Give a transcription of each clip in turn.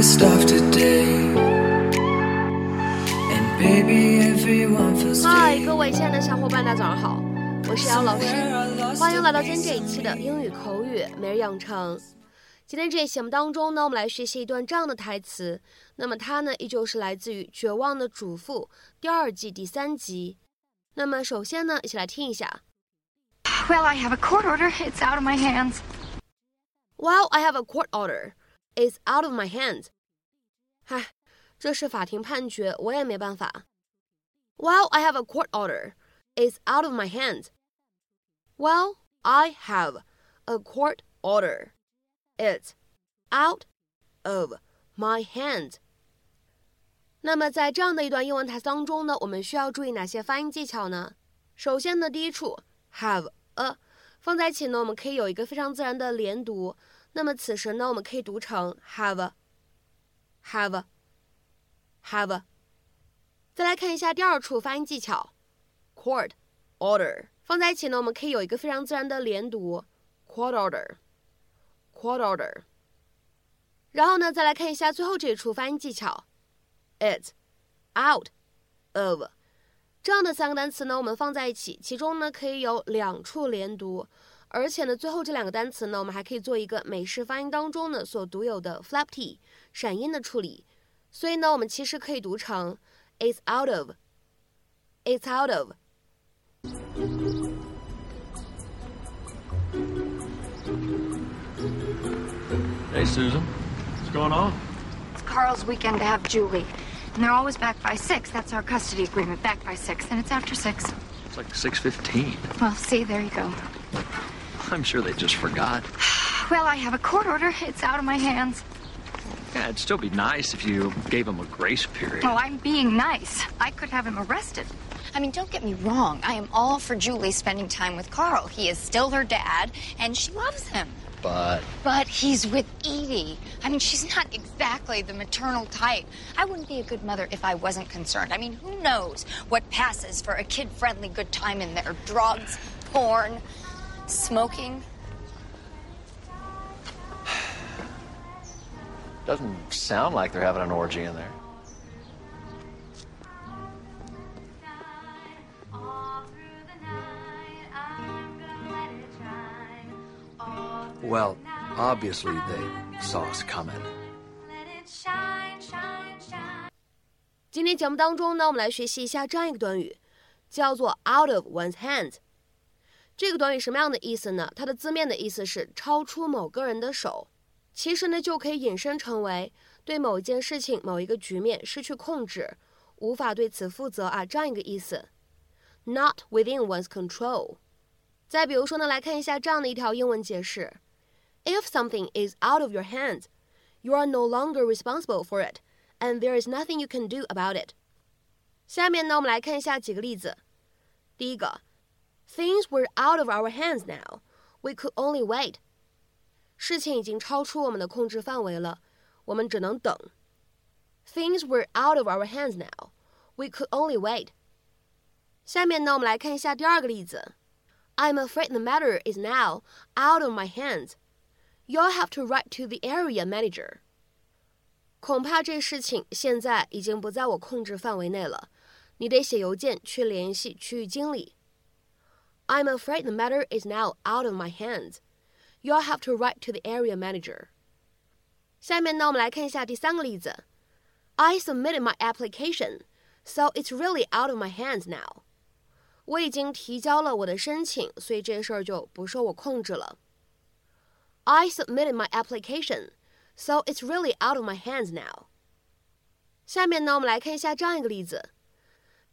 biggest of today. And baby, everyone feels 嗨，fake. 各位亲爱的小伙伴，大家早上好，我是姚老师，欢迎来到今天这一期的英语口语每日养成。今天这一期节目当中呢，我们来学习一段这样的台词，那么它呢依旧是来自于《绝望的主妇》第二季第三集。那么首先呢，一起来听一下。Well, I have a court order. It's out of my hands. While I have a court order, it's out of my hands. 嗨，这是法庭判决，我也没办法。While I have a court order, it's out of my hands. While I have a court order, it's out of my hands. 那么在这样的一段英文台词当中呢，我们需要注意哪些发音技巧呢？首先呢，第一处 have a 放在一起呢，我们可以有一个非常自然的连读。 那么此时呢，我们可以读成 have a, have a, have。再来看一下第二处发音技巧，court order 放在一起呢，我们可以有一个非常自然的连读，court order, court order。然后呢，再来看一下最后这一处发音技巧，it's out of。这样的三个单词呢，我们放在一起，其中呢可以有两处连读，而且呢，最后这两个单词呢，我们还可以做一个美式发音当中呢所独有的 flap t 闪音的处理，所以呢，我们其实可以读成 it's out of，it's out of。 Hey, Susan. What's going on? It's Carl's weekend to have Julie. And they're always back by six. That's our custody agreement. Back by six. And it's after six. It's like 6.15. Well, see, there you go. I'm sure they just forgot. Well, I have a court order. It's out of my hands. Yeah, it'd still be nice if you gave him a grace period. Oh, I'm being nice. I could have him arrested. I mean, don't get me wrong. I am all for Julie spending time with Carl. He is still her dad, and she loves him. But But he's with Edie. I mean, she's not exactly the maternal type. I wouldn't be a good mother if I wasn't concerned. I mean, who knows what passes for a kid friendly good time in there? Drugs, porn, smoking. doesn't sound like they're having an orgy in there. Well, obviously they saw us coming. 今天节目当中呢，我们来学习一下这样一个短语，叫做 out of one's hands。 这个短语什么样的意思呢？它的字面的意思是超出某个人的手，其实呢就可以引申成为对某一件事情、某一个局面失去控制，无法对此负责啊这样一个意思。Not within one's control。再比如说呢，来看一下这样的一条英文解释：If something is out of your hands, you are no longer responsible for it, and there is nothing you can do about it。下面呢，我们来看一下几个例子。第一个 ，Things were out of our hands now. We could only wait. 事情已经超出我们的控制范围了，我们只能等。Things were out of our hands now. We could only wait. 下面呢，我们来看一下第二个例子。I'm afraid the matter is now out of my hands. You'll have to write to the area manager. 恐怕这事情现在已经不在我控制范围内了，你得写邮件去联系区域经理。 I'm afraid the matter is now out of my hands. You'll have to write to the area manager. 下面呢，我们来看一下第三个例子。I submitted my application, so it's really out of my hands now. 我已经提交了我的申请，所以这事儿就不受我控制了。I submitted my application, so it's really out of my hands now. 下面呢，我们来看一下这样一个例子：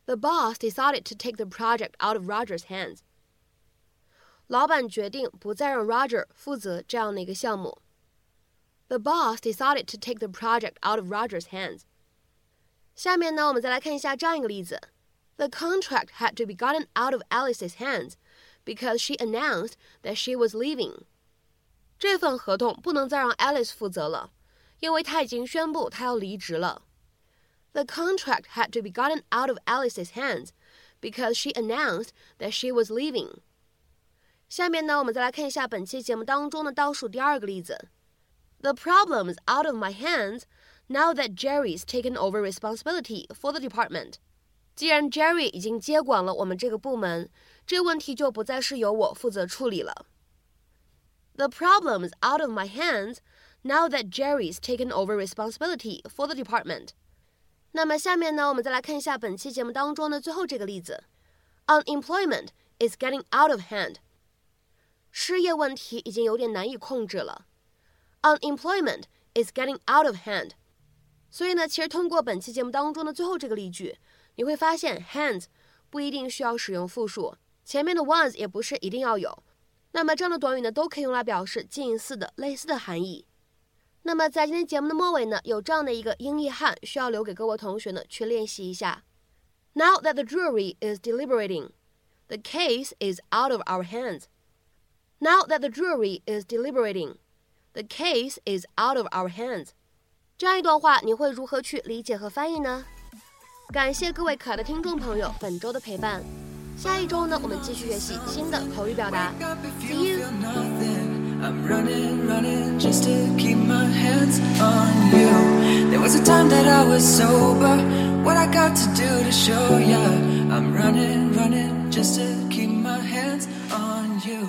The boss decided to take the project out of Roger's hands. 老板决定不再让 Roger 负责这样的一个项目。The boss decided to take the project out of Roger's hands. 下面呢，我们再来看一下这样一个例子：The contract had to be gotten out of Alice's hands because she announced that she was leaving. 这份合同不能再让 Alice 负责了，因为她已经宣布她要离职了。The contract had to be gotten out of Alice's hands because she announced that she was leaving. 下面呢，我们再来看一下本期节目当中的倒数第二个例子。The problem is out of my hands Now that Jerry's taken over responsibility for the department，既然 Jerry 已经接管了我们这个部门，这个问题就不再是由我负责处理了。The problem's out of my hands now that Jerry's taken over responsibility for the department。那么下面呢，我们再来看一下本期节目当中的最后这个例子：Unemployment is getting out of hand。 失业问题已经有点难以控制了。Unemployment is getting out of hand。所以呢，其实通过本期节目当中的最后这个例句，你会发现 hands 不一定需要使用复数，前面的 ones 也不是一定要有。那么这样的短语呢，都可以用来表示近似的、类似的含义。那么在今天节目的末尾呢，有这样的一个英译汉需要留给各位同学呢去练习一下。Now that the jury is deliberating, the case is out of our hands. Now that the jury is deliberating, the case is out of our hands. 这样一段话，你会如何去理解和翻译呢？感谢各位可爱的听众朋友本周的陪伴。下一周呢，我们继续学习新的口语表达。See you. I'm running, running just to keep my hands on you. There was a time that I was sober. What I got to do to show ya? I'm running, running just to keep my hands on you.